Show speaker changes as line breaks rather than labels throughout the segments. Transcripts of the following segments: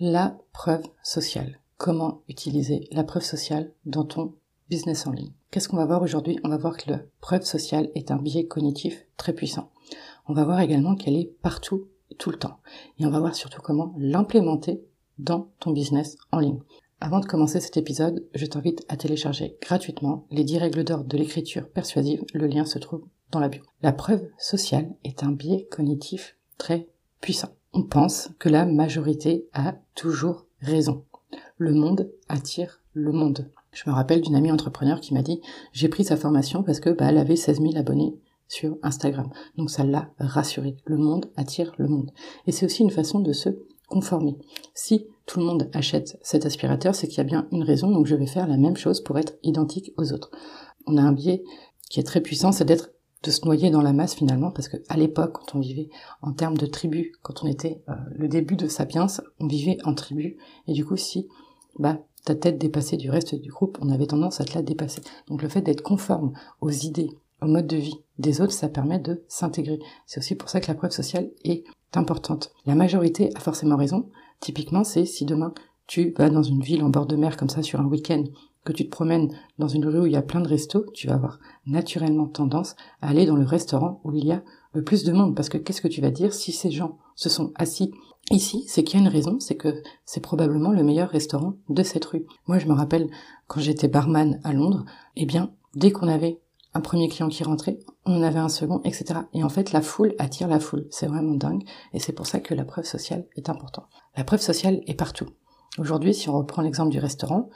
La preuve sociale. Comment utiliser la preuve sociale dans ton business en ligne? Qu'est-ce qu'on va voir aujourd'hui? On va voir que la preuve sociale est un biais cognitif très puissant. On va voir également qu'elle est partout, tout le temps. Et on va voir surtout comment l'implémenter dans ton business en ligne. Avant de commencer cet épisode, je t'invite à télécharger gratuitement les 10 règles d'or de l'écriture persuasive. Le lien se trouve dans la bio. La preuve sociale est un biais cognitif très puissant. On pense que la majorité a toujours raison. Le monde attire le monde. Je me rappelle d'une amie entrepreneur qui m'a dit j'ai pris sa formation parce que bah, elle avait 16 000 abonnés sur Instagram. Donc ça l'a rassuré. Le monde attire le monde. Et c'est aussi une façon de se conformer. Si tout le monde achète cet aspirateur, c'est qu'il y a bien une raison, donc je vais faire la même chose pour être identique aux autres. On a un biais qui est très puissant, c'est d'être de se noyer dans la masse finalement, parce que à l'époque, quand on vivait en termes de tribu, quand on était euh, le début de Sapiens, on vivait en tribu, et du coup, si bah ta tête dépassait du reste du groupe, on avait tendance à te la dépasser. Donc le fait d'être conforme aux idées, au mode de vie des autres, ça permet de s'intégrer. C'est aussi pour ça que la preuve sociale est importante. La majorité a forcément raison. Typiquement, c'est si demain tu vas dans une ville en bord de mer comme ça sur un week-end que tu te promènes dans une rue où il y a plein de restos, tu vas avoir naturellement tendance à aller dans le restaurant où il y a le plus de monde. Parce que qu'est-ce que tu vas dire si ces gens se sont assis ici? C'est qu'il y a une raison, c'est que c'est probablement le meilleur restaurant de cette rue. Moi, je me rappelle quand j'étais barman à Londres, eh bien, dès qu'on avait un premier client qui rentrait, on en avait un second, etc. Et en fait, la foule attire la foule. C'est vraiment dingue. Et c'est pour ça que la preuve sociale est importante. La preuve sociale est partout. Aujourd'hui, si on reprend l'exemple du restaurant,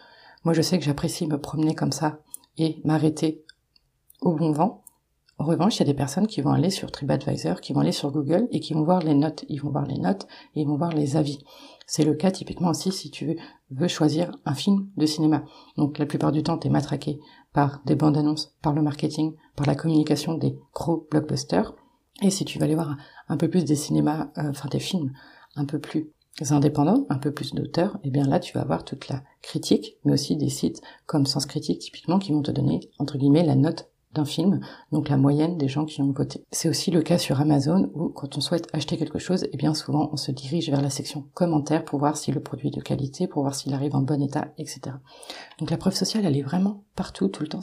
moi, je sais que j'apprécie me promener comme ça et m'arrêter au bon vent. En revanche, il y a des personnes qui vont aller sur TripAdvisor, qui vont aller sur Google et qui vont voir les notes. Ils vont voir les notes et ils vont voir les avis. C'est le cas typiquement aussi si tu veux choisir un film de cinéma. Donc la plupart du temps, tu es matraqué par des bandes annonces, par le marketing, par la communication des gros blockbusters. Et si tu vas aller voir un peu plus des cinémas, euh, enfin des films un peu plus indépendants, un peu plus d'auteurs, et eh bien là tu vas avoir toute la critique, mais aussi des sites comme Sens Critique typiquement qui vont te donner entre guillemets la note d'un film, donc la moyenne des gens qui ont voté. C'est aussi le cas sur Amazon où quand on souhaite acheter quelque chose, et eh bien souvent on se dirige vers la section commentaires pour voir si le produit est de qualité, pour voir s'il arrive en bon état, etc. Donc la preuve sociale, elle est vraiment partout, tout le temps.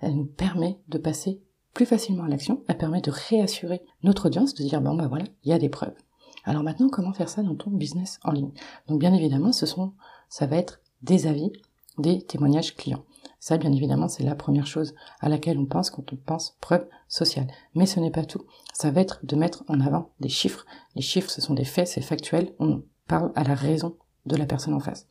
Elle nous permet de passer plus facilement à l'action. Elle permet de réassurer notre audience, de dire bon bah voilà, il y a des preuves. Alors maintenant, comment faire ça dans ton business en ligne? Donc bien évidemment, ça va être des avis, des témoignages clients. Ça, bien évidemment, c'est la première chose à laquelle on pense quand on pense preuve sociale. Mais ce n'est pas tout. Ça va être de mettre en avant des chiffres. Les chiffres, ce sont des faits, c'est factuel. On parle à la raison de la personne en face.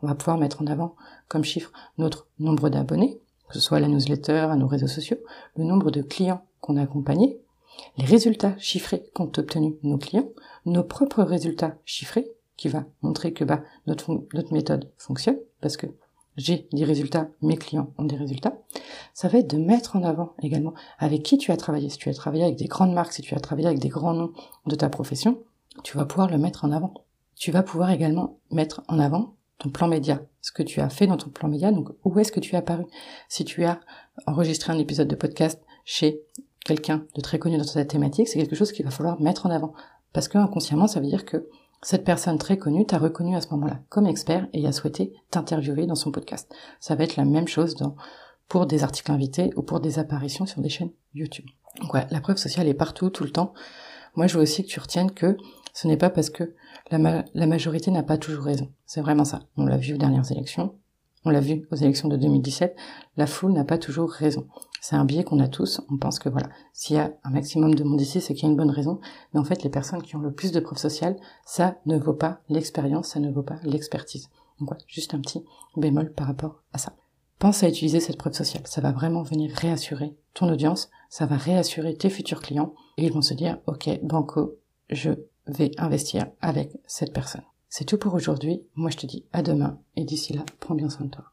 On va pouvoir mettre en avant comme chiffre notre nombre d'abonnés, que ce soit à la newsletter, à nos réseaux sociaux, le nombre de clients qu'on a accompagnés, les résultats chiffrés qu'ont obtenus nos clients, nos propres résultats chiffrés, qui va montrer que bah, notre, notre méthode fonctionne, parce que j'ai des résultats, mes clients ont des résultats. Ça va être de mettre en avant également avec qui tu as travaillé. Si tu as travaillé avec des grandes marques, si tu as travaillé avec des grands noms de ta profession, tu vas pouvoir le mettre en avant. Tu vas pouvoir également mettre en avant ton plan média, ce que tu as fait dans ton plan média, donc où est-ce que tu es apparu. Si tu as enregistré un épisode de podcast chez quelqu'un de très connu dans ta thématique, c'est quelque chose qu'il va falloir mettre en avant. Parce que inconsciemment, ça veut dire que cette personne très connue t'a reconnu à ce moment-là comme expert et a souhaité t'interviewer dans son podcast. Ça va être la même chose pour des articles invités ou pour des apparitions sur des chaînes YouTube. Donc ouais, la preuve sociale est partout, tout le temps. Moi, je veux aussi que tu retiennes que ce n'est pas parce que la majorité n'a pas toujours raison. C'est vraiment ça. On l'a vu aux dernières élections. On l'a vu aux élections de 2017. La foule n'a pas toujours raison. C'est un biais qu'on a tous. On pense que voilà, s'il y a un maximum de monde ici, c'est qu'il y a une bonne raison. Mais en fait, les personnes qui ont le plus de preuves sociales, ça ne vaut pas l'expérience, ça ne vaut pas l'expertise. Donc voilà, juste un petit bémol par rapport à ça. Pense à utiliser cette preuve sociale. Ça va vraiment venir réassurer ton audience, ça va réassurer tes futurs clients et ils vont se dire, OK, banco, je vais investir avec cette personne. C'est tout pour aujourd'hui. Moi, je te dis à demain et d'ici là, prends bien soin de toi.